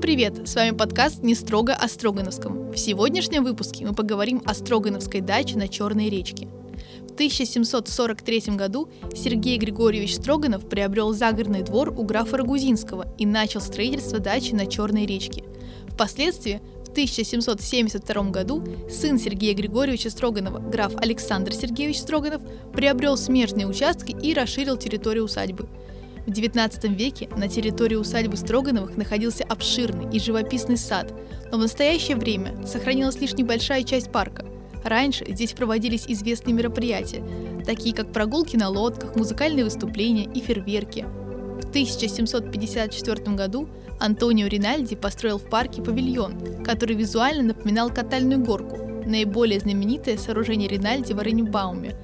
привет! С вами подкаст «Не строго о Строгановском». В сегодняшнем выпуске мы поговорим о Строгановской даче на Черной речке. В 1743 году Сергей Григорьевич Строганов приобрел загородный двор у графа Рагузинского и начал строительство дачи на Черной речке. Впоследствии в 1772 году сын Сергея Григорьевича Строганова, граф Александр Сергеевич Строганов, приобрел смежные участки и расширил территорию усадьбы – в XIX веке на территории усадьбы Строгановых находился обширный и живописный сад, но в настоящее время сохранилась лишь небольшая часть парка. Раньше здесь проводились известные мероприятия, такие как прогулки на лодках, музыкальные выступления и фейерверки. В 1754 году Антонио Ринальди построил в парке павильон, который визуально напоминал катальную горку, наиболее знаменитое сооружение Ринальди в Оренбауме.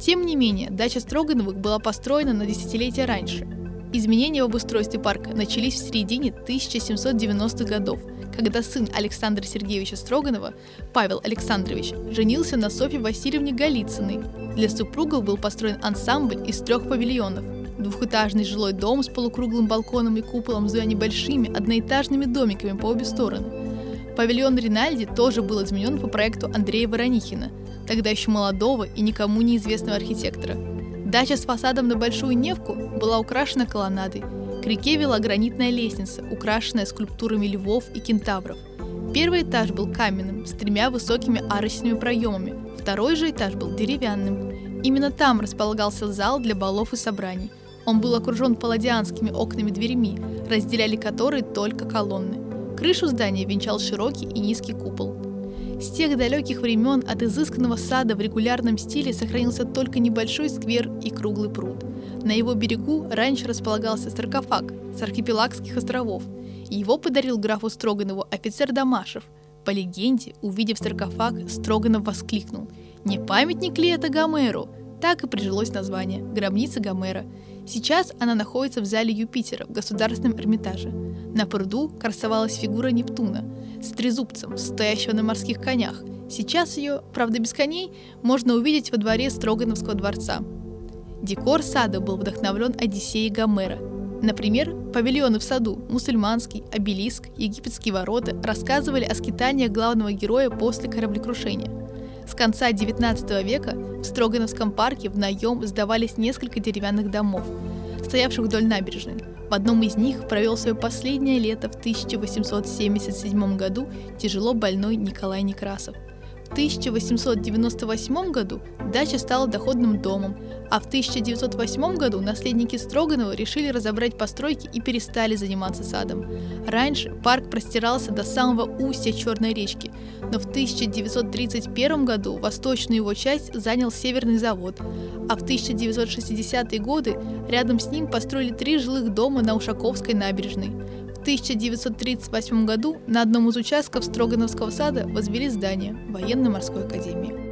Тем не менее, дача Строгановых была построена на десятилетия раньше – Изменения в обустройстве парка начались в середине 1790-х годов, когда сын Александра Сергеевича Строганова, Павел Александрович, женился на Софье Васильевне Голицыной. Для супругов был построен ансамбль из трех павильонов. Двухэтажный жилой дом с полукруглым балконом и куполом с небольшими одноэтажными домиками по обе стороны. Павильон Ринальди тоже был изменен по проекту Андрея Воронихина, тогда еще молодого и никому неизвестного архитектора – Дача с фасадом на Большую Невку была украшена колоннадой. К реке вела гранитная лестница, украшенная скульптурами львов и кентавров. Первый этаж был каменным, с тремя высокими арочными проемами. Второй же этаж был деревянным. Именно там располагался зал для балов и собраний. Он был окружен палладианскими окнами-дверями, разделяли которые только колонны. Крышу здания венчал широкий и низкий купол. С тех далеких времен от изысканного сада в регулярном стиле сохранился только небольшой сквер и круглый пруд. На его берегу раньше располагался саркофаг с архипелагских островов. Его подарил графу Строганову офицер Дамашев. По легенде, увидев саркофаг, Строганов воскликнул «Не памятник ли это Гомеру?» Так и прижилось название – гробница Гомера. Сейчас она находится в зале Юпитера в Государственном Эрмитаже. На пруду красовалась фигура Нептуна – с трезубцем, стоящего на морских конях. Сейчас ее, правда без коней, можно увидеть во дворе Строгановского дворца. Декор сада был вдохновлен Одиссеей Гомера. Например, павильоны в саду, мусульманский, обелиск, египетские ворота рассказывали о скитаниях главного героя после кораблекрушения. С конца XIX века в Строгановском парке в наем сдавались несколько деревянных домов, стоявших вдоль набережной, в одном из них провел свое последнее лето в 1877 году тяжело больной Николай Некрасов – в 1898 году дача стала доходным домом, а в 1908 году наследники Строганова решили разобрать постройки и перестали заниматься садом. Раньше парк простирался до самого устья Черной речки, но в 1931 году восточную его часть занял Северный завод, а в 1960-е годы рядом с ним построили три жилых дома на Ушаковской набережной. В 1938 году на одном из участков Строгановского сада возвели здание военно-морской академии.